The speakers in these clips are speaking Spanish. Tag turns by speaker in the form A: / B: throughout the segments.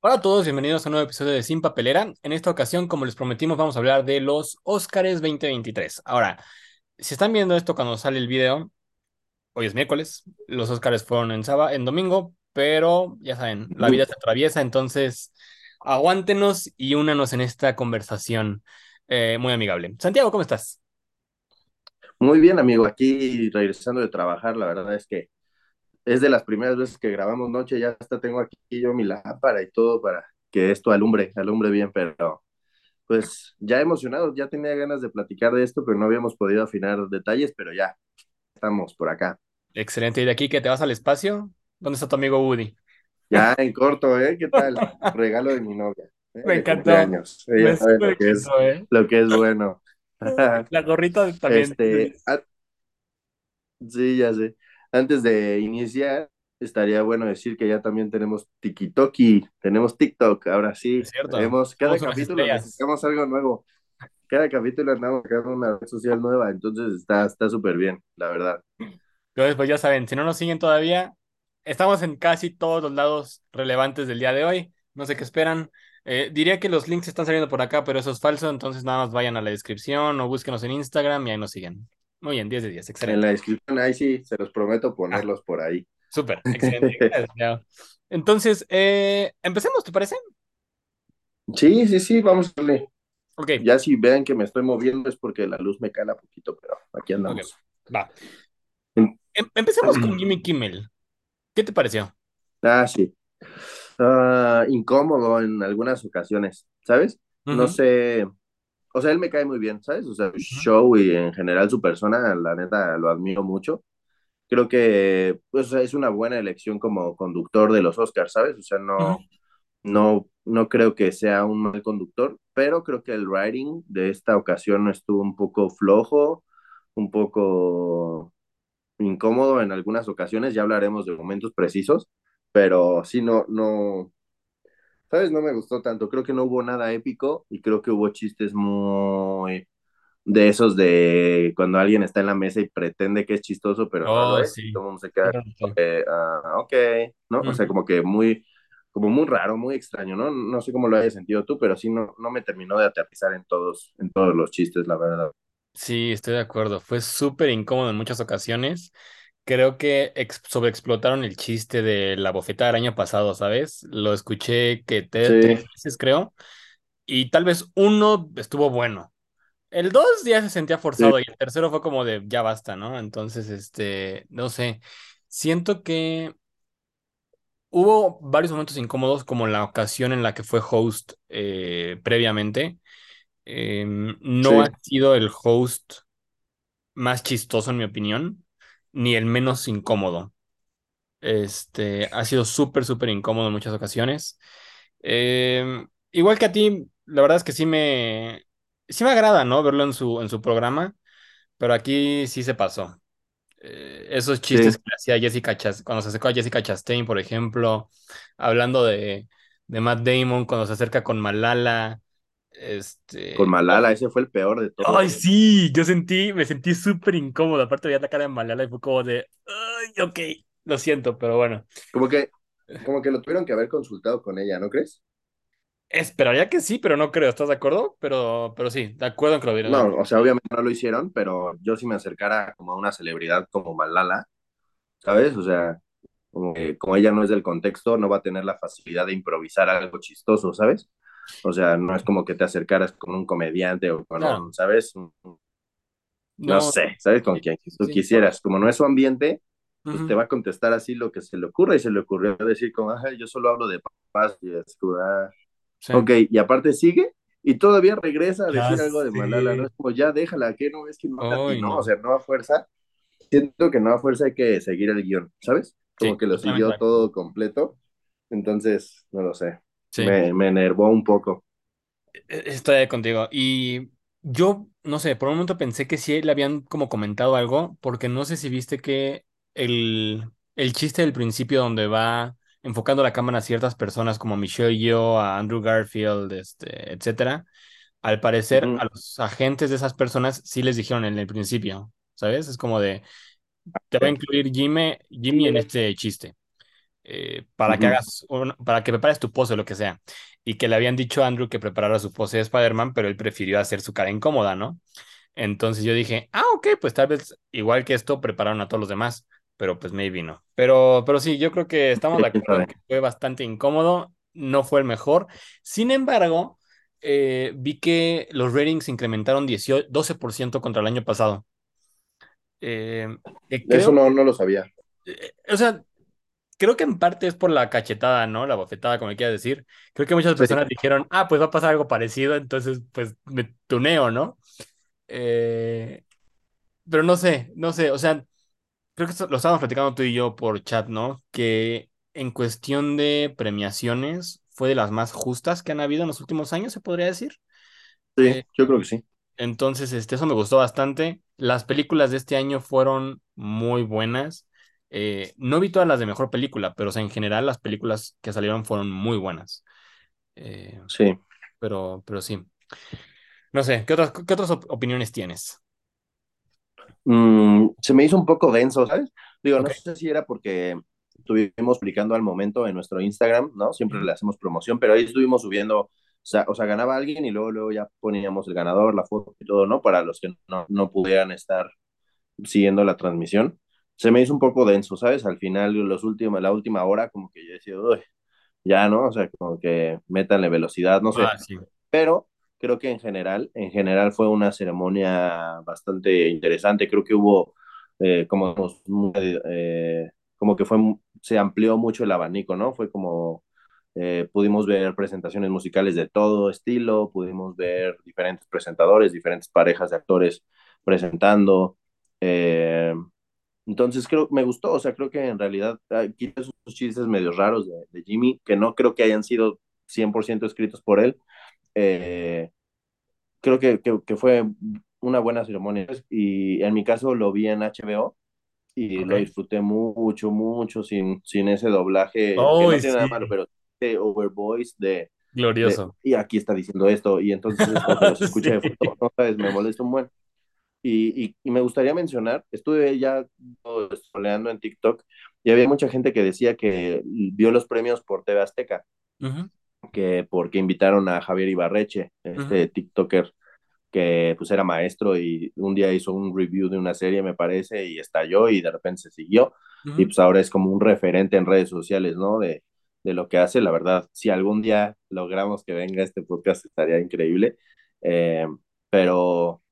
A: Hola a todos, bienvenidos a un nuevo episodio de Sin Papelera. En esta ocasión, como les prometimos, vamos a hablar de los Óscares 2023. Ahora, si están viendo esto cuando sale el video, hoy es miércoles, los Óscares fueron en sábado, en domingo, pero ya saben, la vida se atraviesa, entonces aguántenos y únanos en esta conversación eh, muy amigable. Santiago, ¿cómo estás?
B: Muy bien, amigo, aquí regresando de trabajar, la verdad es que es de las primeras veces que grabamos noche, ya hasta tengo aquí yo mi lámpara y todo para que esto alumbre, alumbre bien, pero pues ya emocionado, ya tenía ganas de platicar de esto, pero no habíamos podido afinar detalles, pero ya estamos por acá.
A: Excelente. ¿Y de aquí que te vas al espacio? ¿Dónde está tu amigo Woody?
B: Ya en corto, ¿eh? ¿Qué tal? Regalo de mi novia, ¿eh?
A: Me encantó.
B: cumpleaños. Ella
A: Me
B: sabe
A: súper
B: lo que es,
A: ¿eh?
B: lo que es bueno.
A: La gorrita también.
B: Este, ah, sí, ya sé. Antes de iniciar, estaría bueno decir que ya también tenemos TikToki, tenemos TikTok, ahora sí,
A: Es cierto.
B: tenemos, cada capítulo necesitamos algo nuevo, cada capítulo andamos creando una red social nueva, entonces está está súper bien, la verdad.
A: Entonces, pues ya saben, si no nos siguen todavía, estamos en casi todos los lados relevantes del día de hoy. No sé qué esperan. Eh, diría que los links están saliendo por acá, pero eso es falso. Entonces, nada más vayan a la descripción o búsquenos en Instagram y ahí nos siguen. Muy bien, 10 de 10.
B: En la
A: Excelente.
B: descripción, ahí sí, se los prometo
A: Ah,
B: ponerlos por ahí.
A: súper. Excelente. Gracias. Entonces, eh, empecemos, ¿te parece?
B: Sí, sí, sí, vamos a darle.
A: Ok,
B: Ya si vean que me estoy moviendo es porque la luz me cala poquito, pero aquí andamos.
A: Va. Em- empecemos con Jimmy Kimmel. ¿Qué te pareció?
B: Ah, sí. Ah, incómodo en algunas ocasiones, ¿sabes? No sé, o sea, él me cae muy bien, ¿sabes? O sea, su show y en general su persona, la neta, lo admiro mucho. Creo que pues, es una buena elección como conductor de los Oscars, ¿sabes? O sea, no, no, no creo que sea un mal conductor, pero creo que el writing de esta ocasión estuvo un poco flojo, un poco incómodo en algunas ocasiones, ya hablaremos de momentos precisos, pero sí, no, no, ¿sabes? No me gustó tanto, creo que no hubo nada épico y creo que hubo chistes muy de esos de cuando alguien está en la mesa y pretende que es chistoso, pero no lo
A: Oh,
B: es, y
A: sí.
B: todo el mundo se queda,
A: razón.
B: eh, ah, ok, ¿no? O sea, como que muy, como muy raro, muy extraño, ¿no? No sé cómo lo hayas sentido tú, pero sí no, no me terminó de aterrizar en todos, en todos los chistes, la verdad.
A: Sí, estoy de acuerdo. Fue súper incómodo en muchas ocasiones. Creo que ex- sobreexplotaron el chiste de la bofetada del año pasado, ¿sabes? Lo escuché que tres
B: Sí,
A: veces, creo, y tal vez uno estuvo bueno. El dos ya se sentía
B: sí,
A: forzado y el tercero fue como de ya basta, ¿no? Entonces, este, no sé. Siento que hubo varios momentos incómodos, como la ocasión en la que fue host eh, previamente. Em, no ha
B: sí,
A: sido el host más chistoso, en mi opinión, ni el menos incómodo. Este, ha sido súper, súper incómodo en muchas ocasiones. Eh, igual que a ti, la verdad es que sí me, sí me agrada, ¿no? Verlo en su, en su programa, pero aquí sí se pasó. Eh, esos chistes
B: sí.
A: que hacía Jessica Chastain, cuando se acercó a Jessica Chastain, por ejemplo, hablando de, de Matt Damon, cuando se acerca con Malala,
B: Con
A: este,
B: Malala, ese fue el peor de
A: Ay,
B: todos.
A: sí, yo sentí, me sentí súper incómodo. Aparte veía la cara de Malala y fue como de, ay, ok, lo siento, pero bueno.
B: Como que, como que lo tuvieron que haber consultado con ella, ¿no crees?
A: Esperaría que sí, pero no creo, ¿estás de acuerdo? Pero, pero sí, de acuerdo en que lo vieron.
B: No, o sea, obviamente no lo hicieron, pero yo sí me acercara como a una celebridad como Malala, ¿sabes? O sea, como, que, como ella no es del contexto, no va a tener la facilidad de improvisar algo chistoso, ¿sabes? O sea, no es como que te acercaras con un comediante o con un, ¿sabes? No
A: no,
B: sé, ¿sabes? Con quien tú
A: sí.
B: quisieras. Como no es su ambiente, pues te va a contestar así lo que se le ocurra y se le ocurrió decir como, "Ay, yo solo hablo de paz y es "Ah,
A: sí.
B: ok, y aparte sigue y todavía regresa a decir algo de Malala, ¿no? Es como, ya déjala, que no es que no a ti,
A: Ay,
B: ¿no? O
A: no.
B: sea, no a fuerza. Siento que no a fuerza hay que seguir el guion, ¿sabes? Como
A: Sí,
B: que lo siguió todo completo, entonces, no lo sé,
A: Sí,
B: me, me enervó un poco.
A: e- estoy contigo. Y yo, no sé, por un momento pensé que sí le habían como comentado algo, porque no sé si viste que el, el chiste del principio donde va enfocando la cámara a ciertas personas como Michelle Yeoh, a Andrew Garfield, este, etcétera, al parecer a los agentes de esas personas sí les dijeron en el principio, ¿sabes? Es como de, te va a incluir Jimmy, Jimmy en este chiste. Eh, para que hagas, un- para que prepares tu pose o lo que sea. Y que le habían dicho a Andrew que preparara su pose de Spider-Man, pero él prefirió hacer su cara incómoda, ¿no? Entonces yo dije, ah, ok, pues tal vez igual que esto prepararon a todos los demás, pero pues maybe no. Pero, pero sí, yo creo que estamos de acuerdo que fue bastante incómodo, no fue el mejor. Sin embargo, eh, vi que los ratings incrementaron 18 12% contra el año pasado. Eh,
B: Eso no, no lo sabía.
A: o sea, creo que en parte es por la cachetada, ¿no? La bofetada, como quieras decir. Creo que muchas
B: Sí,
A: personas dijeron, ah, pues va a pasar algo parecido, entonces pues me tuneo, ¿no? Eh, pero no sé, no sé, o sea, creo que lo estábamos platicando tú y yo por chat, ¿no? Que en cuestión de premiaciones fue de las más justas que han habido en los últimos años, se podría decir.
B: sí,
A: Eh,
B: yo creo que sí.
A: entonces, este, eso me gustó bastante. Las películas de este año fueron muy buenas. Eh, no vi todas las de mejor película, pero o sea, en general las películas que salieron fueron muy buenas. Eh,
B: Sí.
A: pero, pero sí. No sé, ¿qué otras, qué otras op- opiniones tienes?
B: Mm, se me hizo un poco denso, ¿sabes? Digo, no sé si era porque estuvimos publicando al momento en nuestro Instagram, ¿no? Siempre le hacemos promoción, pero ahí estuvimos subiendo, o sea, o sea, ganaba alguien y luego, luego ya poníamos el ganador, la foto y todo, ¿no? Para los que no, no pudieran estar siguiendo la transmisión. Se me hizo un poco denso, ¿sabes? Al final, los últimos, la última hora, como que yo decía, uy, ya, ¿no? O sea, como que métanle velocidad, no sé
A: Ah, sí.
B: pero creo que en general, en general fue una ceremonia bastante interesante. Creo que hubo, eh, como, eh, como que fue, se amplió mucho el abanico, ¿no? Fue como, eh, pudimos ver presentaciones musicales de todo estilo, pudimos ver diferentes presentadores, diferentes parejas de actores presentando. Entonces creo, me gustó, o sea, creo que en realidad quita esos chistes medio raros de, de Jimmy, que no creo que hayan sido 100% escritos por él, eh, creo que, que, que, fue una buena ceremonia y en mi caso lo vi en HBO y lo
A: Ok.
B: disfruté mucho, mucho sin, sin ese doblaje que
A: Oh,
B: no tiene nada malo,
A: sí.
B: pero de overvoice de, de
A: Glorioso.
B: y aquí está diciendo esto y entonces como que los escuché de
A: Sí.
B: fondo, no sabes, me molesta un buen. Y, y, y, me gustaría mencionar, estuve ya soleando en TikTok y había mucha gente que decía que vio los premios por TV Azteca, que porque invitaron a Javier Ibarreche, este TikToker que pues era maestro y un día hizo un review de una serie, me parece, y estalló y de repente se siguió. Y pues ahora es como un referente en redes sociales, ¿no? De, de lo que hace, la verdad. Si algún día logramos que venga este podcast, estaría increíble. Eh, pero,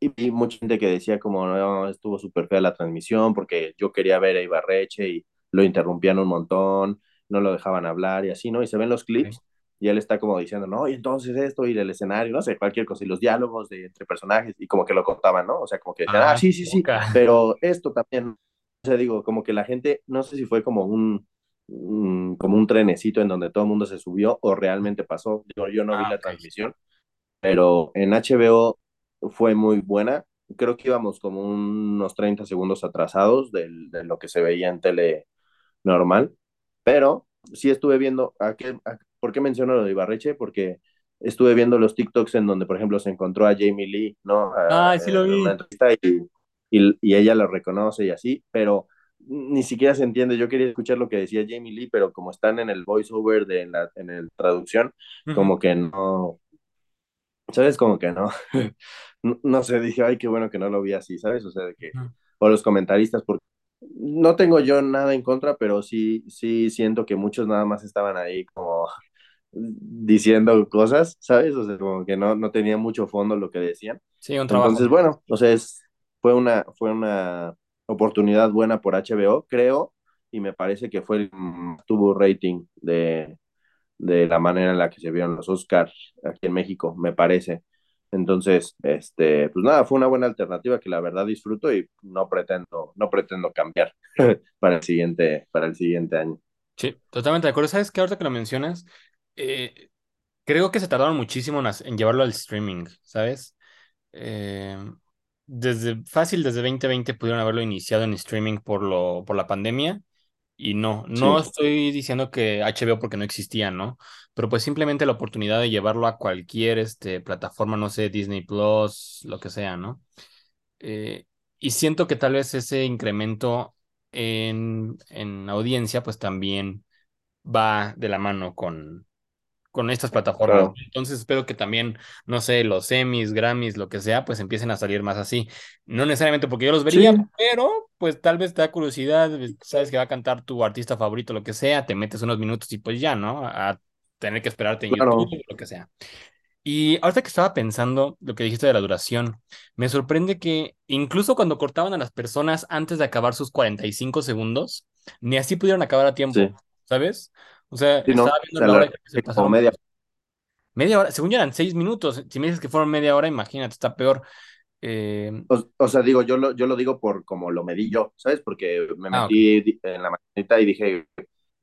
B: y, mucha gente que decía como, no, estuvo súper fea la transmisión porque yo quería ver a Ibarreche y lo interrumpían un montón, no lo dejaban hablar y así, ¿no? Y se ven los clips y él está como diciendo, no, y entonces esto, y el escenario, no sé, cualquier cosa, y los diálogos de entre personajes, y como que lo contaban, ¿no? O sea, como que decían, ah,
A: Ay,
B: sí, sí, sí, pero esto también, o sea, digo, como que la gente, no sé si fue como un, un como un trenecito en donde todo el mundo se subió o realmente pasó, yo, yo no vi
A: Ah,
B: la
A: ok.
B: transmisión, pero en HBO fue muy buena, creo que íbamos como unos 30 segundos atrasados de, de lo que se veía en tele normal, pero sí estuve viendo, ¿a qué, a, ¿por qué menciono lo de Ibarreche? Porque estuve viendo los TikToks en donde, por ejemplo, se encontró a Jamie Lee, ¿no? A,
A: Ay, sí lo vi.
B: y, y, y, ella lo reconoce y así, pero ni siquiera se entiende. Yo quería escuchar lo que decía Jamie Lee, pero como están en el voiceover de en la en el traducción, como que no, ¿sabes? Como que no, no, no sé, dije, ay, qué bueno que no lo vi así, ¿sabes? O sea, de que, o los comentaristas, porque no tengo yo nada en contra, pero sí, sí siento que muchos nada más estaban ahí como diciendo cosas, ¿sabes? O sea, como que no, no tenía mucho fondo lo que decían.
A: Sí, un trabajo
B: Entonces, bueno, o sea, es, fue una, fue una oportunidad buena por HBO, creo, y me parece que fue el, tuvo rating de, de la manera en la que se vieron los Oscars aquí en México, me parece. Entonces, este, pues nada, fue una buena alternativa que la verdad disfruto y no pretendo, no pretendo cambiar para el siguiente, para el siguiente año.
A: Sí, totalmente de acuerdo. ¿Sabes qué? Ahorita que lo mencionas, eh, creo que se tardaron muchísimo en llevarlo al streaming, ¿sabes? Eh, desde fácil, desde 2020 pudieron haberlo iniciado en streaming por lo, por la pandemia. Y no, no
B: Sí,
A: estoy diciendo que HBO porque no existía, ¿no? Pero pues simplemente la oportunidad de llevarlo a cualquier este, plataforma, no sé, Disney Plus, lo que sea, ¿no? Eh, y siento que tal vez ese incremento en, en audiencia, pues también va de la mano con, con estas plataformas.
B: Claro.
A: Entonces espero que también, no sé, los Emmys, Grammys, lo que sea, pues empiecen a salir más así. No necesariamente porque yo los vería,
B: Sí,
A: pero pues tal vez te da curiosidad, sabes que va a cantar tu artista favorito, lo que sea, te metes unos minutos y pues ya, ¿no? A tener que esperarte en YouTube,
B: claro.
A: lo que sea. Y ahorita que estaba pensando lo que dijiste de la duración, me sorprende que incluso cuando cortaban a las personas antes de acabar sus 45 segundos, ni así pudieron acabar a tiempo,
B: Sí,
A: ¿sabes? O sea,
B: sí, ¿no?
A: estaba viendo la hora
B: es
A: se
B: que como
A: pasaron
B: media.
A: media hora, según yo eran seis minutos. Si me dices que fueron media hora, imagínate, está peor. Eh,
B: O, o sea, digo, yo lo, yo lo digo por como lo medí yo, ¿sabes? Porque me
A: ah, ok.
B: metí di- en la mañanita y dije,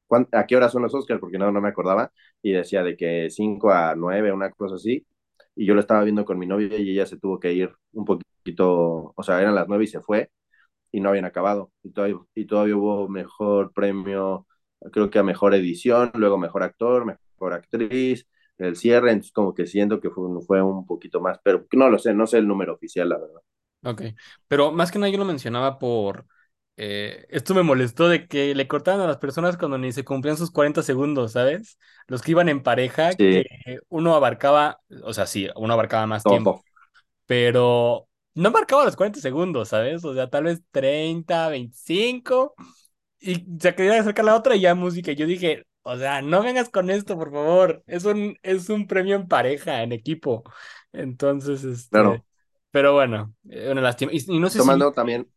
B: ¿cuán- ¿a qué hora son los Oscars? Porque no, no me acordaba. Y decía de que 5 a 9 una cosa así. Y yo lo estaba viendo con mi novia y ella se tuvo que ir un poquito, o sea, eran las 9 y se fue y no habían acabado. Y todavía, y todavía hubo mejor premio, creo que a mejor edición, luego mejor actor, mejor actriz, el cierre, entonces como que siento que fue, fue un poquito más, pero no lo sé, no sé el número oficial, la verdad.
A: Ok, pero más que nada yo lo mencionaba por... eh, esto me molestó de que le cortaban a las personas cuando ni se cumplían sus 40 segundos, ¿sabes? Los que iban en pareja,
B: Sí,
A: que uno abarcaba, o sea, sí, uno abarcaba más tiempo,
B: ojo,
A: pero no abarcaba los 40 segundos, ¿sabes? O sea, tal vez 30, 25, y se quería acercar la otra y ya música. Y yo dije, o sea, no vengas con esto, por favor. Es un, es un premio en pareja, en equipo. Entonces, este,
B: claro.
A: pero bueno, eh, una lástima. Y, y no sé
B: Tomando también,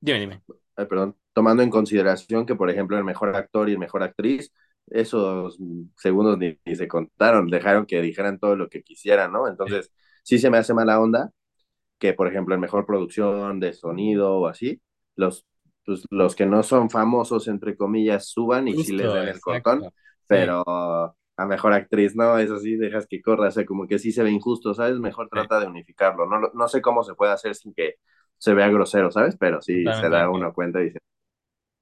A: dime, dime.
B: ay, perdón, tomando en consideración que, por ejemplo, el mejor actor y el mejor actriz, esos segundos ni, ni se contaron, dejaron que dijeran todo lo que quisieran, ¿no?
A: Sí,
B: Entonces, sí se me hace mala onda que, por ejemplo, en mejor producción de sonido o así, los, pues, los que no son famosos, entre comillas, suban y sí les
A: Justo,
B: den el cortón.
A: Sí,
B: pero a mejor actriz, no, eso sí, dejas que corra, o sea, como que sí se ve injusto, ¿sabes? Mejor trata de unificarlo, no, no sé cómo se puede hacer sin que se vea grosero, ¿sabes? Pero sí se da uno cuenta y dice,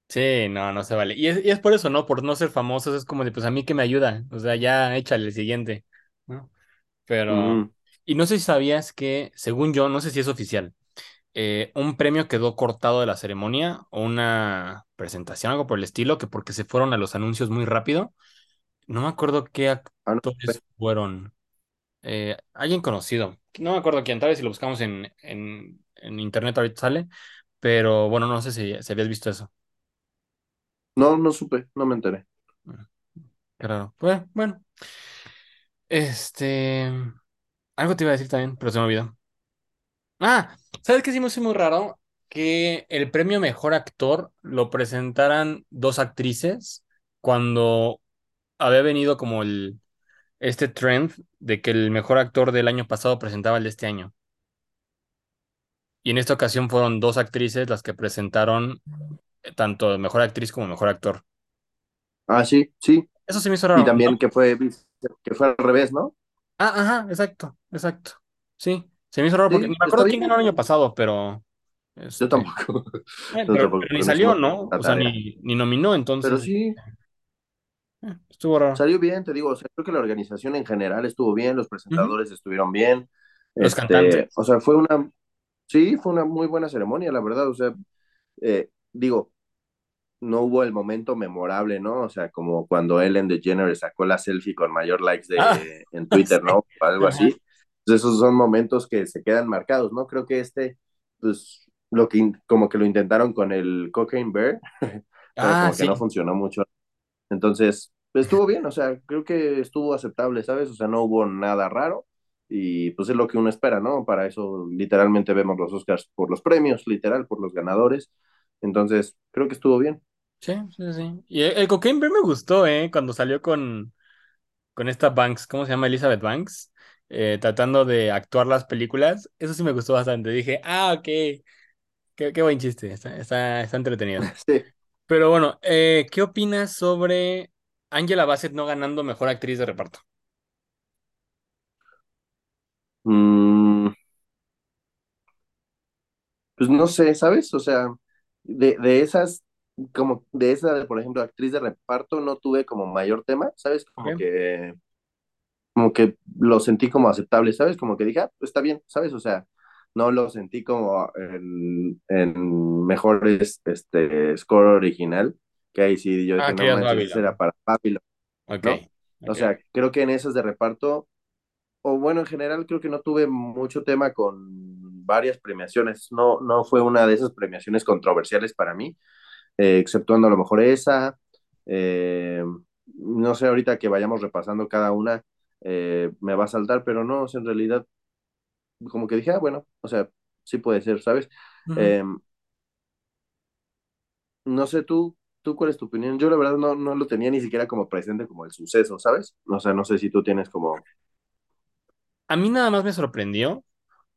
A: Sí, no, no se vale. Y es, y es por eso, ¿no? Por no ser famosos, es como de, pues a mí que me ayuda. O sea, ya échale el siguiente, ¿no? Pero,
B: mm,
A: y no sé si sabías que, según yo, no sé si es oficial, eh, un premio quedó cortado de la ceremonia o una presentación, algo por el estilo, que porque se fueron a los anuncios muy rápido. No me acuerdo qué
B: ah,
A: actores fueron. Eh, alguien conocido. No me acuerdo quién, tal vez si lo buscamos en, en, en internet ahorita sale. Pero bueno, no sé si, si habías visto eso.
B: no, no supe, no me enteré.
A: Raro. Pues, bueno, este. Algo te iba a decir también, pero se me olvidó. Ah, ¿sabes qué sí me hizo muy raro? Que el premio Mejor Actor lo presentaran dos actrices cuando había venido como el este trend de que el mejor actor del año pasado presentaba el de este año. Y en esta ocasión fueron dos actrices las que presentaron tanto mejor actriz como mejor actor.
B: Ah, sí, sí,
A: Eso se me hizo
B: y
A: raro. No-
B: también que fue, que fue al revés, ¿no?
A: Ah, ajá, exacto, exacto. Sí, se me hizo raro porque me acuerdo quién ganó el año pasado, pero
B: yo
A: este,
B: tampoco,
A: eh, pero,
B: tampoco
A: pero ni salió, ¿no? O sea, ni, ni nominó,
B: Pero
A: entonces
B: sí,
A: eh, estuvo raro.
B: salió bien, te digo, o sea, creo que la organización en general estuvo bien, los presentadores estuvieron bien,
A: Los
B: este,
A: cantantes.
B: o sea, fue una, sí, fue una muy buena ceremonia, la verdad, o sea, eh, digo, no hubo el momento memorable, ¿no? O sea, como cuando Ellen DeGeneres sacó la selfie con mayor likes
A: Ah,
B: de, en Twitter. ¿no? Algo así. Entonces, esos son momentos que se quedan marcados, ¿no? Creo que este, pues, lo que, como que lo intentaron con el Cocaine Bear, pero
A: Ah,
B: como que no
A: sí,
B: funcionó mucho. Entonces, estuvo bien, o sea, creo que estuvo aceptable, ¿sabes? O sea, no hubo nada raro y pues es lo que uno espera, ¿no? Para eso literalmente vemos los Oscars por los premios, literal, por los ganadores. Entonces, creo que estuvo bien.
A: sí, sí, sí. Y el, el Cocaine Bear me gustó, ¿eh? Cuando salió con, con esta Banks, ¿cómo se llama? Elizabeth Banks, eh, tratando de actuar las películas. Eso sí me gustó bastante. Dije, ah, ok, qué, qué buen chiste, está, está, está entretenido.
B: Sí.
A: Pero bueno, eh, ¿qué opinas sobre Angela Bassett no ganando mejor actriz de reparto?
B: Mm, pues no sé, ¿sabes? O sea, de, de esas, como de esa, de, por ejemplo, actriz de reparto, no tuve como mayor tema, ¿sabes? Como que, como que lo sentí como aceptable, ¿sabes? Como que dije, ah, pues está bien, ¿sabes? O sea, no lo sentí como en, en mejores este, score original, que ahí sí yo
A: Ah,
B: dije, no manches, era para Babylon,
A: Ok,
B: ¿no? O sea, creo que en esas de reparto, o bueno, en general creo que no tuve mucho tema con varias premiaciones, no, no fue una de esas premiaciones controversiales para mí, eh, exceptuando a lo mejor esa, eh, no sé, ahorita que vayamos repasando cada una, eh, me va a saltar, pero no, o sea, en realidad como que dije, ah, bueno, o sea, sí puede ser, ¿sabes? Eh, no sé tú, tú cuál es tu opinión. Yo la verdad no, no lo tenía ni siquiera como presente como el suceso, ¿sabes? O sea, no sé si tú tienes como...
A: A mí nada más me sorprendió,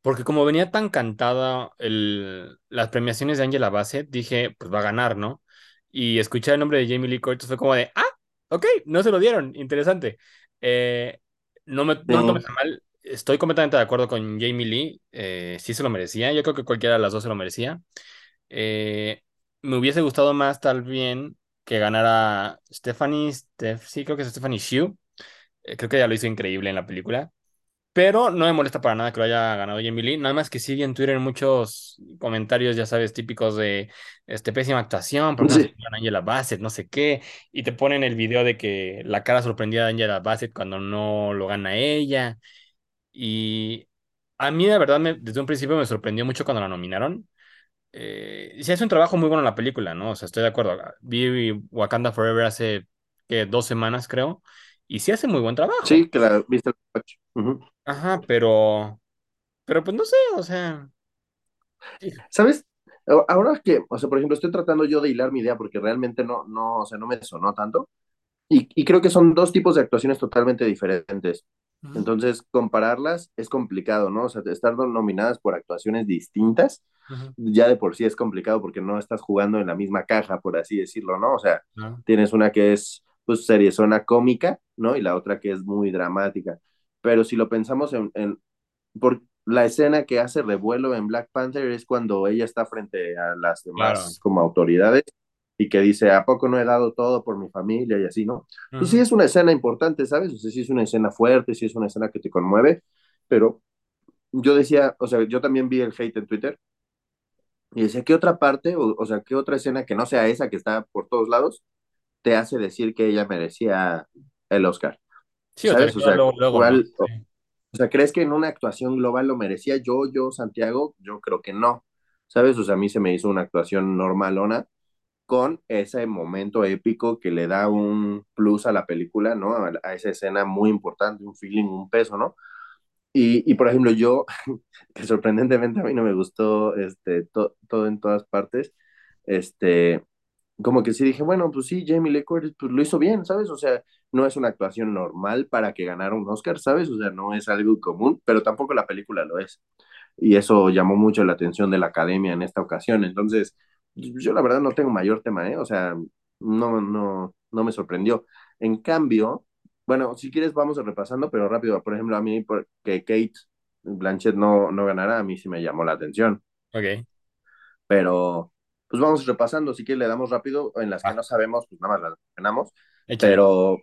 A: porque como venía tan cantada el, las premiaciones de Angela Bassett, dije, pues va a ganar, ¿no? Y escuchar el nombre de Jamie Lee Curtis fue como de, ah, ok, no se lo dieron, interesante. Eh, no me, no me tomes a mal, estoy completamente de acuerdo con Jamie Lee, eh, sí se lo merecía, yo creo que cualquiera de las dos se lo merecía. Eh, me hubiese gustado más tal bien que ganara Stephanie, Steph, sí, creo que es Stephanie Hsu, eh, creo que ella lo hizo increíble en la película. Pero no me molesta para nada que lo haya ganado Jamie Lee. Nada más que sigue en Twitter muchos comentarios, ya sabes, típicos de este, pésima actuación, ¿por qué no se
B: sí,
A: llaman Angela Bassett? No sé qué. Y te ponen el video de que la cara sorprendida de Angela Bassett cuando no lo gana ella. Y a mí, de verdad, me- desde un principio me sorprendió mucho cuando la nominaron. Eh, sí, hace un trabajo muy bueno en la película, ¿no? O sea, estoy de acuerdo. Vi Wakanda Forever hace ¿qué? dos semanas, creo. Y sí hace muy buen trabajo.
B: sí, que la viste. Ujú.
A: Ajá, pero. Pero pues no sé, o sea, sí,
B: ¿Sabes? Ahora que, o sea, por ejemplo, estoy tratando yo de hilar mi idea porque realmente no, no, o sea, no me sonó tanto. Y, y creo que son dos tipos de actuaciones totalmente diferentes.
A: ujú,
B: Entonces, compararlas es complicado, ¿no? O sea, estar nominadas por actuaciones distintas,
A: ujú,
B: ya de por sí es complicado porque no estás jugando en la misma caja, por así decirlo, ¿no? O sea,
A: claro,
B: tienes una que es, pues, seriezona cómica, ¿no? Y la otra que es muy dramática. Pero si lo pensamos en, en por la escena que hace revuelo en Black Panther es cuando ella está frente a las
A: claro,
B: demás como autoridades y que dice, ¿a poco no he dado todo por mi familia y así, ¿no? Pues sí es una escena importante, ¿sabes? O sea, sí es una escena fuerte, sí es una escena que te conmueve, pero yo decía, o sea, yo también vi el hate en Twitter y decía, ¿qué otra parte, o, o sea, qué otra escena que no sea esa que está por todos lados, te hace decir que ella merecía el Oscar?
A: Sí,
B: ¿Sabes? O sea,
A: luego, luego, ¿no?
B: ¿cuál,
A: Sí.
B: o sea, ¿crees que en una actuación global lo merecía yo, yo, Santiago? Yo creo que no. ¿Sabes? O sea, a mí se me hizo una actuación normalona con ese momento épico que le da un plus a la película, ¿no? A, a esa escena muy importante, un feeling, un peso, ¿no? Y, y por ejemplo, yo, que sorprendentemente a mí no me gustó este, to, todo en todas partes, este, como que sí dije, bueno, pues sí, Jamie Lee Curtis pues lo hizo bien, ¿sabes? O sea, no es una actuación normal para que ganara un Oscar, ¿sabes? O sea, no es algo común, pero tampoco la película lo es. Y eso llamó mucho la atención de la academia en esta ocasión. Entonces, yo la verdad no tengo mayor tema, ¿eh? O sea, no, no, no me sorprendió. En cambio, bueno, si quieres vamos repasando, pero rápido, por ejemplo, a mí por- que Kate Blanchett no, no ganara, a mí sí me llamó la atención.
A: Ok,
B: Pero, pues vamos repasando, si quieres le damos rápido, en las que no sabemos, pues nada más las
A: échale.
B: pero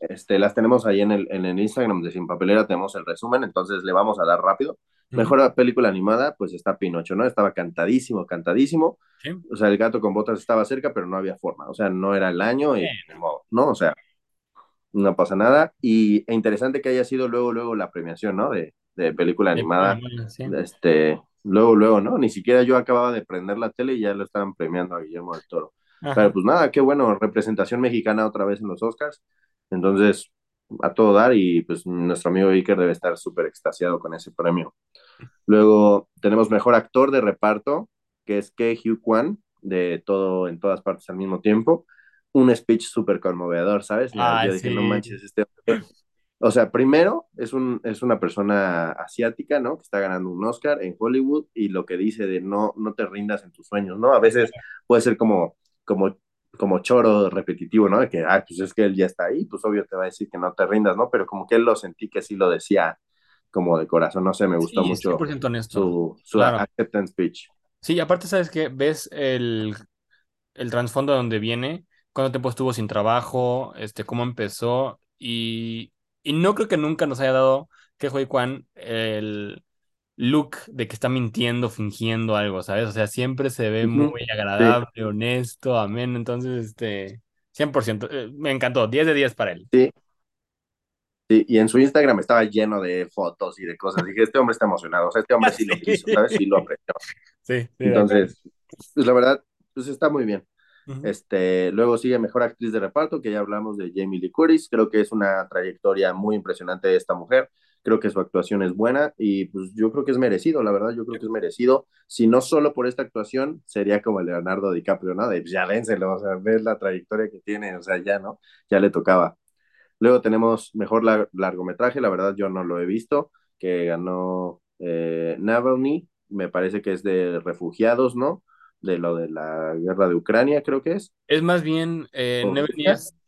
B: este, las tenemos ahí en el, en el Instagram de Sin Papelera, tenemos el resumen, entonces le vamos a dar rápido. Mejor película animada, pues está Pinocho, ¿no? Estaba cantadísimo, cantadísimo.
A: Sí,
B: O sea, el gato con botas estaba cerca, pero no había forma. O sea, no era el año y modo, ¿no? O sea, no pasa nada. Y e interesante que haya sido luego, luego la premiación, ¿no? De, de película animada.
A: sí.
B: Este, luego, luego, ¿no? Ni siquiera yo acababa de prender la tele y ya lo estaban premiando a Guillermo del Toro. Pero pues nada, qué bueno, representación mexicana otra vez en los Oscars. Entonces, a todo dar y pues nuestro amigo Iker debe estar súper extasiado con ese premio. Luego tenemos mejor actor de reparto, que es Ke Hugh Kwan, de todo en todas partes al mismo tiempo. Un speech súper conmovedor, ¿sabes?
A: Ah,
B: yo dije, no
A: sí,
B: manches, este o sea, primero es, un, es una persona asiática, ¿no? Que está ganando un Oscar en Hollywood y lo que dice de no, no te rindas en tus sueños, ¿no? A veces puede ser como, como, como choro repetitivo, ¿no? De que, ah, pues es que él ya está ahí, pues obvio te va a decir que no te rindas, ¿no? Pero como que él lo sentí que sí lo decía como de corazón, no sé, me gustó
A: sí,
B: mucho
A: honesto,
B: su, su
A: claro.
B: acceptance speech.
A: Sí, aparte, ¿sabes qué? Ves el, el trasfondo de donde viene, cuánto tiempo estuvo sin trabajo, este, cómo empezó, y, y no creo que nunca nos haya dado que Kwan el look de que está mintiendo, fingiendo algo, ¿sabes? O sea, siempre se ve muy
B: Sí,
A: agradable, honesto, amén. Entonces, este, 100%, eh, me encantó, 10 de 10 para él.
B: sí, sí. Y en su Instagram estaba lleno de fotos y de cosas. Dije, este hombre está emocionado, o sea, este hombre sí lo quiso, ¿sabes? Sí lo apreció.
A: Sí.
B: Entonces, pues la verdad, pues está muy bien. Este, luego sigue Mejor Actriz de Reparto, que ya hablamos de Jamie Lee Curtis. Creo que es una trayectoria muy impresionante de esta mujer. Creo que su actuación es buena y pues yo creo que es merecido, la verdad, yo creo que es merecido. Si no solo por esta actuación, sería como Leonardo DiCaprio, ¿no? De pues, ya dénselo, o sea, ves la trayectoria que tiene, o sea, ya, ¿no? Ya le tocaba. Luego tenemos Mejor lar Largometraje, la verdad yo no lo he visto, que ganó eh, Navalny, me parece que es de refugiados, ¿no? De lo de la guerra de Ucrania, creo que es.
A: Es más bien, eh,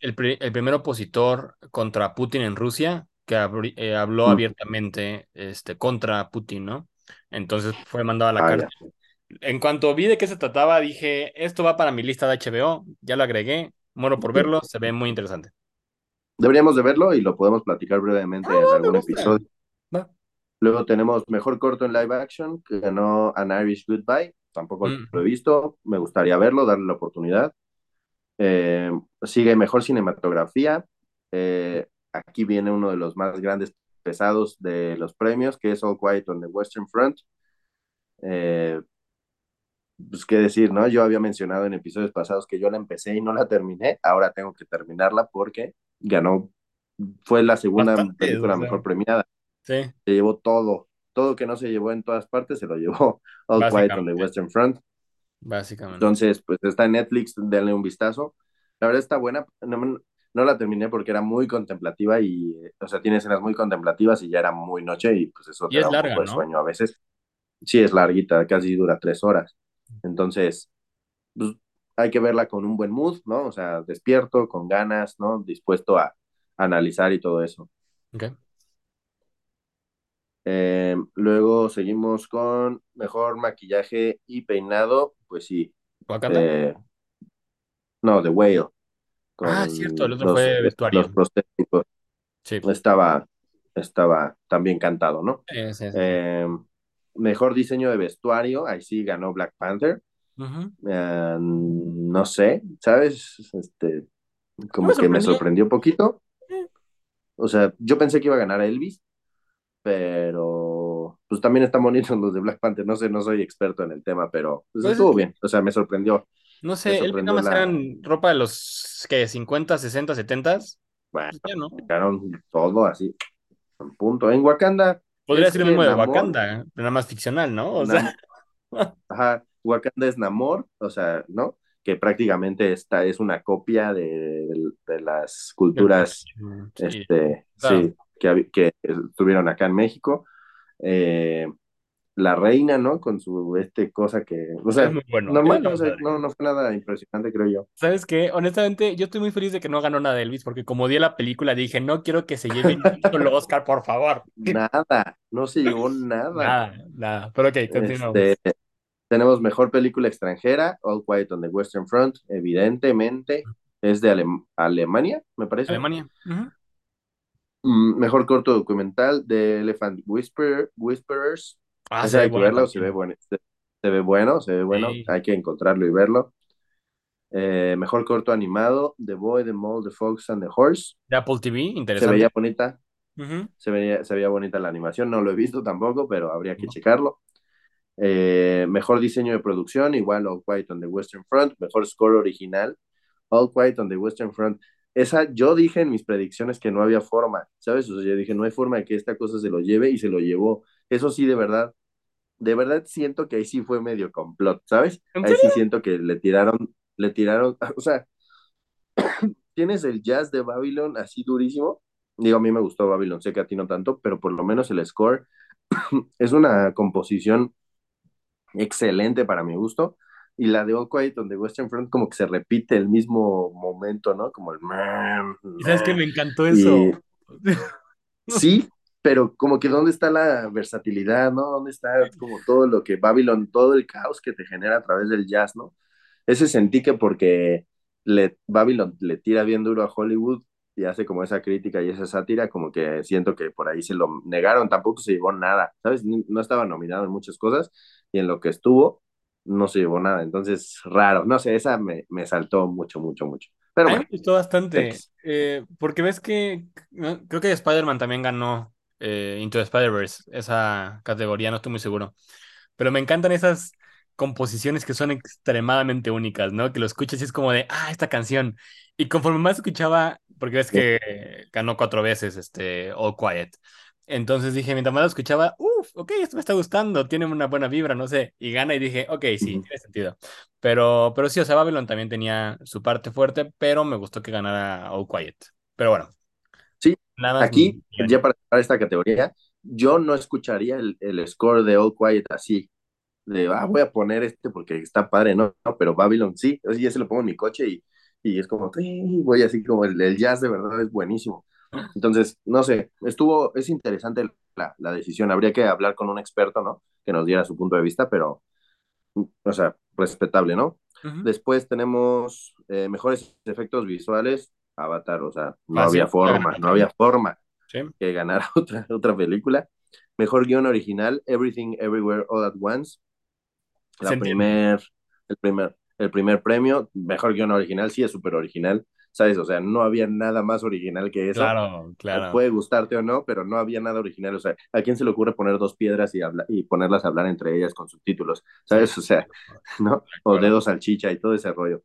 A: el, el primer opositor contra Putin en Rusia que eh, habló
B: Mm,
A: abiertamente este, contra Putin, ¿no? Entonces fue mandado a la
B: Ah, ya.
A: cárcel. En cuanto vi de qué se trataba, dije, esto va para mi lista de HBO, ya lo agregué, muero por verlo, se ve muy interesante.
B: Deberíamos de verlo y lo podemos platicar brevemente en
A: Me
B: algún episodio.
A: Va.
B: Luego tenemos Mejor Corto en Live Action, que ganó An Irish Goodbye. Tampoco lo he
A: Mm.
B: visto, me gustaría verlo, darle la oportunidad. Eh, sigue Mejor Cinematografía. Eh, aquí viene uno de los más grandes pesados de los premios, que es All Quiet on the Western Front. Eh, pues qué decir, ¿no? Yo había mencionado en episodios pasados que yo la empecé y no la terminé. Ahora tengo que terminarla porque ganó, fue la segunda
A: o
B: película
A: sea.
B: mejor premiada.
A: Sí,
B: Se llevó todo. Todo que no se llevó en todas partes se lo llevó All Quiet on the Western Front.
A: básicamente.
B: Entonces, pues está en Netflix, denle un vistazo. La verdad está buena. No, no la terminé porque era muy contemplativa y, o sea, tiene escenas muy contemplativas y ya era muy noche y pues eso
A: Y
B: te
A: es
B: da un
A: larga,
B: poco de
A: ¿no?
B: sueño a veces. Sí, es larguita, casi dura tres horas. Entonces, pues, hay que verla con un buen mood, ¿no? O sea, despierto, con ganas, ¿no? Dispuesto a, analizar y todo eso.
A: Ok.
B: Eh, luego seguimos con mejor maquillaje y peinado, pues sí. Eh, no, The Whale,
A: Ah, cierto, el otro
B: los,
A: fue
B: los
A: vestuario.
B: prostéticos.
A: Sí.
B: Estaba, estaba también cantado, ¿no?
A: Sí, sí, sí.
B: Eh, mejor diseño de vestuario, ahí sí ganó Black Panther. No sé, ¿sabes? Este, como
A: me
B: que me
A: sorprendió.
B: poquito. O sea, yo pensé que iba a ganar Elvis, pero pues también están bonitos los de Black Panther. No sé, no soy experto en el tema, pero pues
A: Pues es
B: estuvo bien. O sea, me sorprendió,
A: no sé, Elvis nada más
B: la,
A: eran ropa de los que 50, 60, 70.
B: bueno,
A: Pues no.
B: sacaron todo así, en punto. En Wakanda
A: Podría lo
B: que
A: mismo de
B: Namor,
A: Wakanda, pero nada más ficcional, ¿no? O sea,
B: ajá, Wakanda es Namor, o sea, ¿no? Que prácticamente esta es una copia de, de, de las culturas,
A: sí,
B: este,
A: claro.
B: sí, que, que estuvieron acá en México. Eh, la reina, ¿no? Con su este cosa que, o sea,
A: bueno.
B: Normal,
A: la
B: o sea, no, no fue nada impresionante, creo yo.
A: ¿Sabes qué? Honestamente, yo estoy muy feliz de que no ganó nada de Elvis, porque como di la película, dije, no quiero que se lleve solo Oscar, por favor.
B: Nada, no se llevó nada.
A: Nada, nada. Pero ok, continuamos.
B: Este, tenemos mejor película extranjera, All Quiet on the Western Front, evidentemente, es de Alem Alemania, me parece.
A: Alemania. Ujú.
B: Mm, mejor corto documental de Elephant Whisper Whisperers.
A: Ah, se
B: hay que
A: bueno
B: verlo, se ve bueno, se, se ve bueno, se ve bueno,
A: Sí.
B: hay que encontrarlo y verlo. Eh, mejor corto animado, The Boy, The Mole, The Fox and the Horse.
A: De Apple TV,
B: Se
A: interesante.
B: veía bonita,
A: Ujú.
B: se veía, se veía bonita la animación, no lo he visto tampoco, pero habría que
A: No.
B: checarlo. Eh, mejor diseño de producción, igual All Quiet on the Western Front. Mejor score original, All Quiet on the Western Front. Esa, yo dije en mis predicciones que no había forma, ¿sabes? O sea, yo dije, no hay forma de que esta cosa se lo lleve y se lo llevó. Eso sí, de verdad, de verdad siento que ahí sí fue medio complot, ¿sabes?
A: ¿En
B: Ahí sí siento que le tiraron, le tiraron, o sea, tienes el jazz de Babylon así durísimo. Digo, a mí me gustó Babylon, sé que a ti no tanto, pero por lo menos el score es una composición excelente para mi gusto. Y la de All Quiet on the Western Front como que se repite el mismo momento, ¿no? Como el...
A: ¿Y sabes qué? Me encantó
B: Y
A: eso.
B: sí, pero como que ¿dónde está la versatilidad, ¿no? ¿Dónde está como todo lo que Babylon, todo el caos que te genera a través del jazz, ¿no? Ese sentí que porque le, Babylon le tira bien duro a Hollywood y hace como esa crítica y esa sátira, como que siento que por ahí se lo negaron, tampoco se llevó nada, ¿sabes? No estaba nominado en muchas cosas y en lo que estuvo no se llevó nada, entonces raro, no sé, esa me, me saltó mucho, mucho, mucho. Pero
A: A
B: bueno,
A: me gustó bastante, eh, porque ves que creo que Spider-Man también ganó eh, Into the Spider-Verse, esa categoría, no estoy muy seguro. Pero me encantan esas composiciones que son extremadamente únicas, ¿no? Que lo escuchas y es como de, ah, esta canción. Y conforme más escuchaba, porque ves que ganó cuatro veces este All Quiet. Entonces dije, mientras más lo escuchaba, uff, ok, esto me está gustando, tiene una buena vibra, no sé. Y gana y dije, ok, sí, tiene sentido. Pero, pero sí, o sea, Babylon también tenía su parte fuerte, pero me gustó que ganara All Quiet. Pero bueno,
B: sí,
A: nada
B: aquí, ya para esta categoría, yo no escucharía el, el score de All Quiet así, de, ah, voy a poner este porque está padre, no, no pero Babylon sí, ya se lo pongo en mi coche y, y es como, "Sí", voy así como el, el jazz de verdad es buenísimo. Entonces, no sé, estuvo, es interesante la, la decisión, habría que hablar con un experto, ¿no? Que nos diera su punto de vista, pero, o sea, respetable, ¿no? Después tenemos eh, mejores efectos visuales, Avatar, o sea, no había
A: la ganó
B: forma, no había forma
A: Sí,
B: que ganara otra, otra película. Mejor guion original, Everything Everywhere All at Once, la primer, el primer, el primer premio, mejor guion original, sí es súper original, ¿sabes? O sea, no había nada más original que eso.
A: Claro,
B: Eh,
A: claro.
B: Puede gustarte o no, pero no había nada original. O sea, ¿a quién se le ocurre poner dos piedras y, habla y ponerlas a hablar entre ellas con subtítulos? ¿Sabes? O sea, ¿no? O dedos salchicha y todo ese rollo.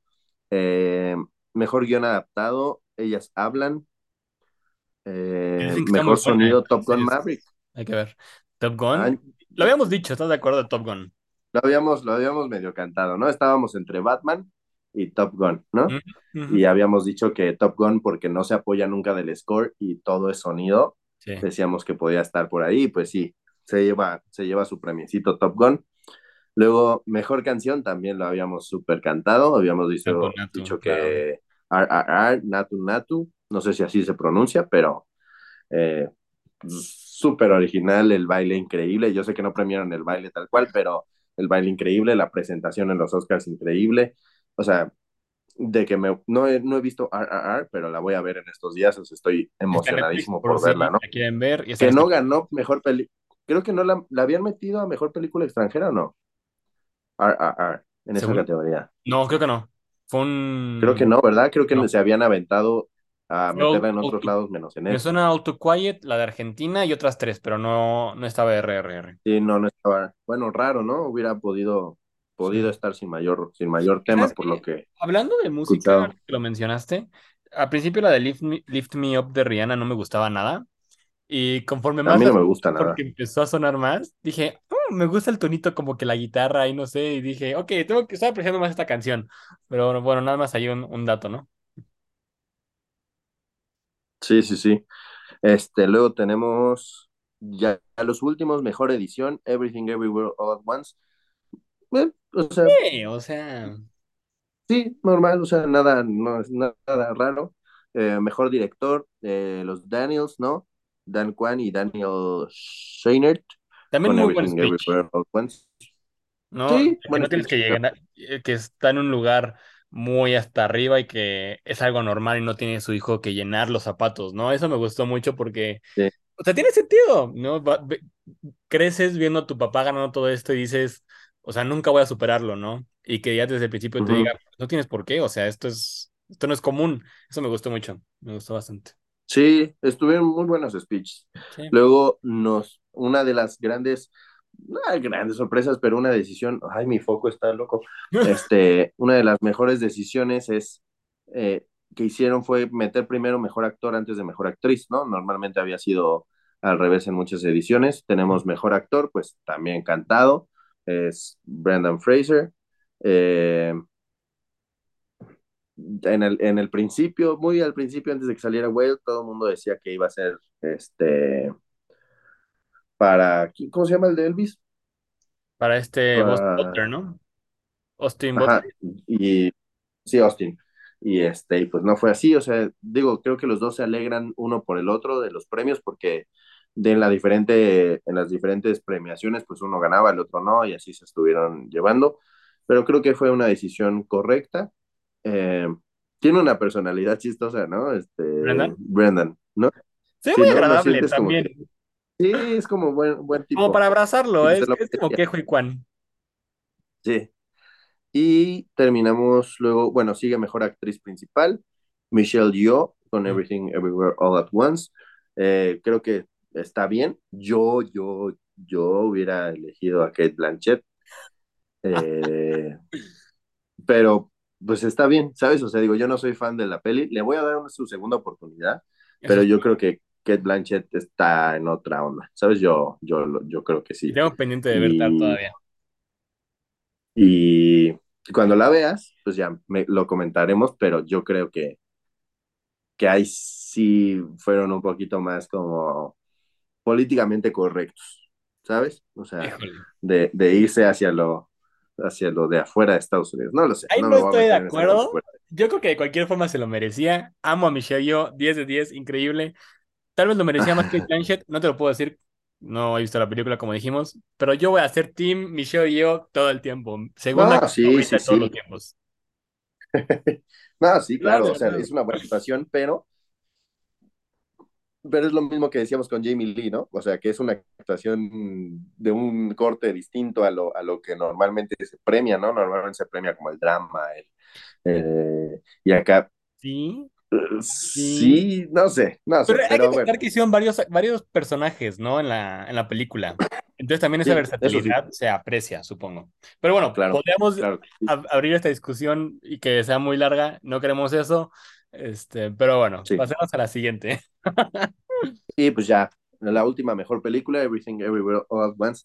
B: Eh, mejor guion adaptado, ellas hablan. Eh, mejor sonido, Top Gun Maverick.
A: hay que ver. Top
B: Ah,
A: Gun, lo habíamos dicho, ¿estás de acuerdo de Top Gun?
B: lo habíamos, lo habíamos medio cantado, ¿no? Estábamos entre Batman y Top Gun, ¿no? Y habíamos dicho que Top Gun, porque no se apoya nunca del score y todo es sonido,
A: Sí,
B: decíamos que podía estar por ahí, pues sí, se lleva, se lleva su premiecito Top Gun. Luego, mejor canción también lo habíamos super cantado, habíamos dicho,
A: Natu,
B: dicho que RRR, Natu Natu, no sé si así se pronuncia, pero eh, súper original, el baile increíble. Yo sé que no premiaron el baile tal cual, pero el baile increíble, la presentación en los Oscars increíble. O sea, de que me, no, he, no he visto RRR, pero la voy a ver en estos días, o sea, estoy emocionadísimo
A: por
B: verla, ¿no?
A: la quieren ver y está en
B: Que no ganó mejor película, creo que no la, la, habían metido a mejor película extranjera o no, RRR, en esa categoría.
A: no, creo que no. Fue
B: Creo que
A: un,
B: no, ¿verdad? Creo que
A: no.
B: se habían aventado a meterla en otros lados menos en
A: me
B: ese.
A: suena All Too Quiet, la de Argentina y otras tres, pero no, no estaba RRR.
B: Sí, no, no estaba, bueno, raro, ¿no? Hubiera podido. Podido estar sin mayor, sin mayor
A: ¿Y
B: tema, por lo que
A: Hablando de música,
B: escuchado.
A: que lo mencionaste, al principio la de Lift Me, Lift Me Up de Rihanna no me gustaba nada. Y conforme
B: A
A: más
B: mí
A: la
B: no me gusta nada.
A: porque empezó a sonar más, dije, "Oh, me gusta el tonito como que la guitarra y no sé, y dije, ok, tengo que estar apreciando más esta canción. Pero bueno, bueno, nada más hay un, un dato, ¿no?
B: Sí, sí, sí. Este, luego tenemos ya los últimos, mejor edición, Everything Everywhere All at Once. Eh, o sea,
A: Sí, o sea,
B: sí, normal, o sea, nada, no es nada raro. Eh, mejor director, eh, los Daniels, ¿no? Dan Kwan y Daniel Scheinert
A: también muy buen speech. ¿no?
B: Sí,
A: Que
B: buen
A: no tienes que llegar, a- eh, que está en un lugar muy hasta arriba y que es algo normal y no tiene su hijo que llenar los zapatos, ¿no? Eso me gustó mucho porque
B: Sí.
A: O sea, tiene sentido, ¿no? Va- ve- creces viendo a tu papá ganando todo esto y dices, o sea, nunca voy a superarlo, ¿no? Y que ya desde el principio te diga, no tienes por qué, o sea, esto es, esto no es común. Eso me gustó mucho, me gustó bastante.
B: Sí, estuvieron muy buenos speeches.
A: Sí.
B: Luego nos, una de las grandes, no hay grandes sorpresas, pero una decisión, ay, mi foco está loco. Este, una de las mejores decisiones es eh, que hicieron fue meter primero mejor actor antes de mejor actriz, ¿no? Normalmente había sido al revés en muchas ediciones. Tenemos mejor actor, pues también cantado, es Brendan Fraser. Eh, en el, en el principio, muy al principio, antes de que saliera Whale, todo el mundo decía que iba a ser este para ¿cómo se llama el de Elvis?
A: Para este Butler,
B: Para,
A: ¿no? Austin Butler.
B: ajá, y sí, Austin. Y este, y pues no fue así, o sea, digo, creo que los dos se alegran uno por el otro de los premios porque de en la diferente en las diferentes premiaciones pues uno ganaba, el otro no y así se estuvieron llevando, pero creo que fue una decisión correcta. Eh, tiene una personalidad chistosa, ¿no? Este,
A: ¿Brendan?
B: Brendan, ¿no? Sí,
A: muy
B: ¿no? ¿No
A: agradable
B: como
A: también.
B: que, sí, es como buen, buen
A: Como
B: tipo.
A: para abrazarlo, es,
B: es que
A: como quejo y cuan.
B: Sí. Y terminamos luego, bueno, sigue mejor actriz principal, Michelle Yeoh, con. Everything Everywhere All at Once. Eh, creo que está bien. Yo, yo, yo hubiera elegido a Kate Blanchett. Eh, pero pues está bien, ¿sabes? O sea, digo, yo no soy fan de la peli, le voy a dar una, su segunda oportunidad, pero yo creo que Kate Blanchett está en otra onda, ¿sabes? Yo, yo, yo creo que sí.
A: tengo pendiente de ver tal
B: Y,
A: todavía.
B: y cuando la veas, pues ya me, lo comentaremos, pero yo creo que, que ahí sí fueron un poquito más como políticamente correctos, ¿sabes? O sea, de, de irse hacia lo, hacia lo de afuera de Estados Unidos. No lo sé,
A: Ahí
B: no
A: no estoy de acuerdo. Yo creo que de cualquier forma se lo merecía. Amo a Michelle Yeoh, 10 de 10, increíble. Tal vez lo merecía más que Blanchett, no te lo puedo decir. No he visto la película como dijimos, pero yo voy a ser Team Michelle Yeoh todo el tiempo. Segunda
B: No, sí, sí,
A: todos los tiempos.
B: No, sí,
A: La
B: claro, o sea,
A: verdad.
B: es una buena actuación, pero, pero es lo mismo que decíamos con Jamie Lee, ¿no? O sea, que es una actuación de un corte distinto a lo, a lo que normalmente se premia, ¿no? Normalmente se premia como el drama, el, eh, y acá,
A: Sí,
B: eh,
A: sí.
B: sí, no sé, no
A: Pero
B: sé,
A: hay que
B: pero bueno,
A: que hicieron varios, varios personajes, ¿no? En la, en la película. Entonces también esa
B: sí, eso sí,
A: versatilidad se aprecia, supongo. Pero bueno,
B: claro,
A: podríamos
B: claro.
A: ab- abrir esta discusión y que sea muy larga. No queremos eso. Este, pero bueno,
B: Sí.
A: pasemos a la siguiente.
B: Y pues ya, la última mejor película, Everything Everywhere All at Once,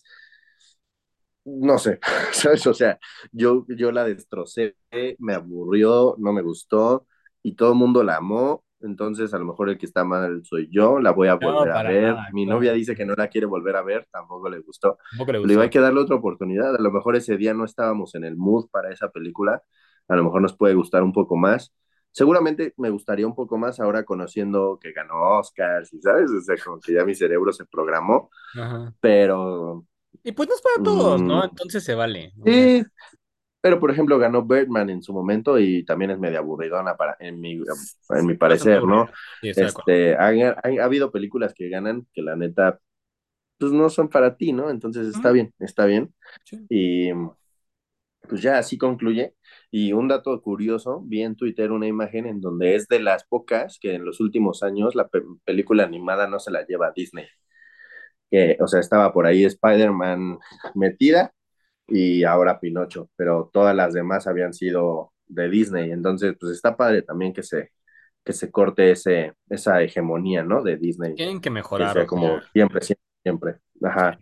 B: no sé, ¿sabes? O sea, yo, yo la destrocé, me aburrió, no me gustó y todo el mundo la amó, entonces a lo mejor el que está mal soy yo, la voy a
A: No,
B: volver a ver.
A: nada,
B: Mi novia
A: claro.
B: dice que no la quiere volver a ver, tampoco le gustó,
A: Tampoco le
B: pero digo, hay
A: gustó.
B: que darle otra oportunidad, a lo mejor ese día no estábamos en el mood para esa película, a lo mejor nos puede gustar un poco más. Seguramente me gustaría un poco más ahora conociendo que ganó Oscars y, ¿sabes? O sea, como que ya mi cerebro se programó,
A: Ajá.
B: pero
A: Y pues no es para todos,
B: mm,
A: ¿no? Entonces se vale.
B: Sí, pero, por ejemplo, ganó Birdman en su momento y también es media aburridona para, en mi, en mi parecer, ¿no?
A: Sí.
B: Este, ha, ha- ha habido películas que ganan que la neta, pues no son para ti, ¿no? Entonces está bien, está bien.
A: sí.
B: Y pues ya así concluye. Y un dato curioso, vi en Twitter una imagen en donde es de las pocas que en los últimos años la pe- película animada no se la lleva a Disney. Que, o sea, estaba por ahí Spider-Man metida y ahora Pinocho, pero todas las demás habían sido de Disney, entonces pues está padre también que se, que se corte ese, esa hegemonía, ¿no? De Disney,
A: Tienen que
B: que
A: mejorar,
B: sea como siempre, siempre, siempre. Ajá.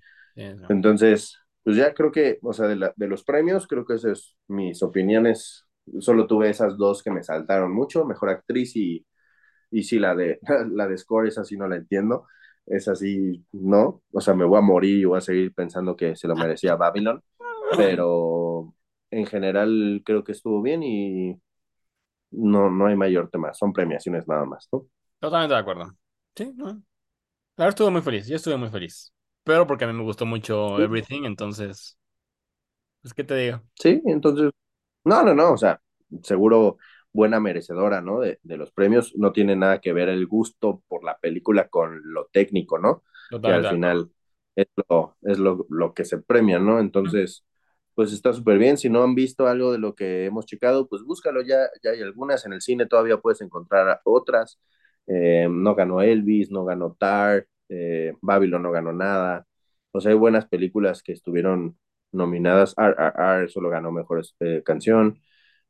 B: Entonces, pues ya creo que, o sea, de, la, de los premios, creo que esas es mis opiniones. Solo tuve esas dos que me saltaron mucho, mejor actriz y, y sí, la de, la de Score, esa sí no la entiendo. Esa sí, no. O sea, me voy a morir y voy a seguir pensando que se lo merecía Babylon pero en general creo que estuvo bien y no, no hay mayor tema, son premiaciones nada más, ¿no?
A: Totalmente de acuerdo. Sí, no. La verdad estuve muy feliz, yo estuve muy feliz. Pero porque a mí me gustó mucho
B: Sí,
A: Everything, entonces, pues, ¿qué te digo?
B: sí, entonces, no, no, no, o sea, seguro buena merecedora, ¿no? De, de los premios, no tiene nada que ver el gusto por la película con lo técnico, ¿no? Que al final es lo, es lo, lo que se premia, ¿no? Entonces, pues está súper bien. Si no han visto algo de lo que hemos checado, pues búscalo, ya, ya hay algunas. En el cine todavía puedes encontrar otras. Eh, no ganó Elvis, no ganó Tar, Babylon no ganó nada. O sea, hay buenas películas que estuvieron nominadas. RRR solo ganó mejor eh, canción.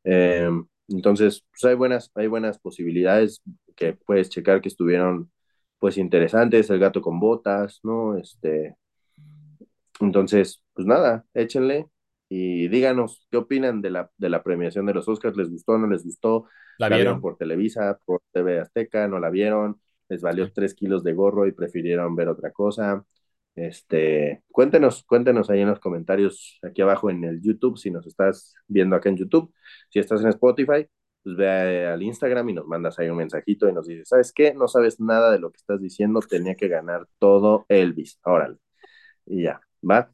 B: Eh, entonces, pues hay buenas, hay buenas posibilidades que puedes checar que estuvieron pues interesantes. El gato con botas, ¿no? Este, entonces, pues nada, échenle y díganos qué opinan de la, de la premiación de los Oscars. ¿Les gustó, no les gustó?
A: ¿La
B: ¿La vieron
A: vieron?
B: por Televisa, por TV Azteca? ¿No la vieron? ¿Les valió tres kilos de gorro y prefirieron ver otra cosa? Este, cuéntenos, cuéntenos ahí en los comentarios aquí abajo en el YouTube, si nos estás viendo acá en YouTube. Si estás en Spotify, pues ve al Instagram y nos mandas ahí un mensajito y nos dices, ¿sabes qué? No sabes nada de lo que estás diciendo, tenía que ganar todo Elvis. Órale. Y ya, ¿va?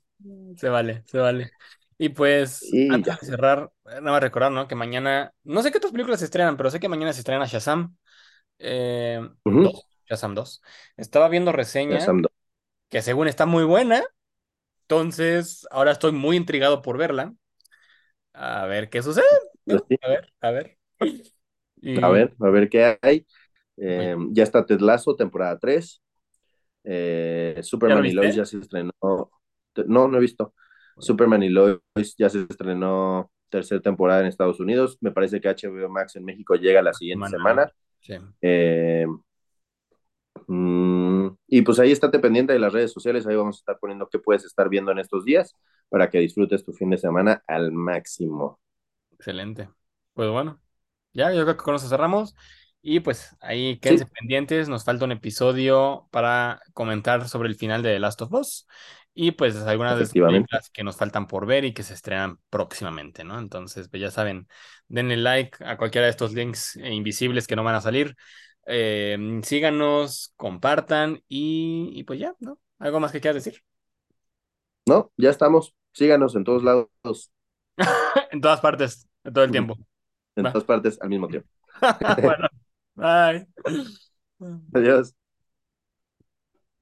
A: Se vale, se vale. Y pues,
B: Y
A: antes
B: ya.
A: de cerrar, nada más recordar, ¿no? Que mañana, no sé qué otras películas se estrenan, pero sé que mañana se estrena Shazam eh. 2, Shazam 2. Estaba viendo
B: Ya
A: reseña
B: Sam Do-
A: que según está muy buena, entonces ahora estoy muy intrigado por verla. A ver qué sucede, ¿no?
B: sí.
A: A ver, a ver.
B: A ver, a ver qué hay.
A: pues,
B: Eh, ya está Ted Lasso, temporada 3. Eh,
A: ¿ya lo
B: Superman y Lois ya se estrenó. No, no he visto. Superman y Lois ya se estrenó tercera temporada en Estados Unidos. Me parece que HBO Max en México llega la siguiente
A: semana. Sí,
B: Eh, mm, y pues ahí estate pendiente de las redes sociales. Ahí vamos a estar poniendo qué puedes estar viendo en estos días para que disfrutes tu fin de semana al máximo.
A: excelente. Pues bueno, ya, yo creo que con eso cerramos. Y pues ahí quédense
B: Sí,
A: pendientes, nos falta un episodio para comentar sobre el final de The Last of Us y pues algunas de
B: efectivamente.
A: películas que nos faltan por ver y que se estrenan próximamente, ¿no? Entonces, pues ya saben, denle like a cualquiera de estos links eh, invisibles que no van a salir. Eh, síganos, compartan y, y pues ya, ¿no? ¿Algo más que quieras decir?
B: No, ya estamos. Síganos en todos lados,
A: En todas partes, en todo el tiempo.
B: en
A: Va.
B: todas partes al mismo tiempo.
A: Bueno, bye.
B: Adiós.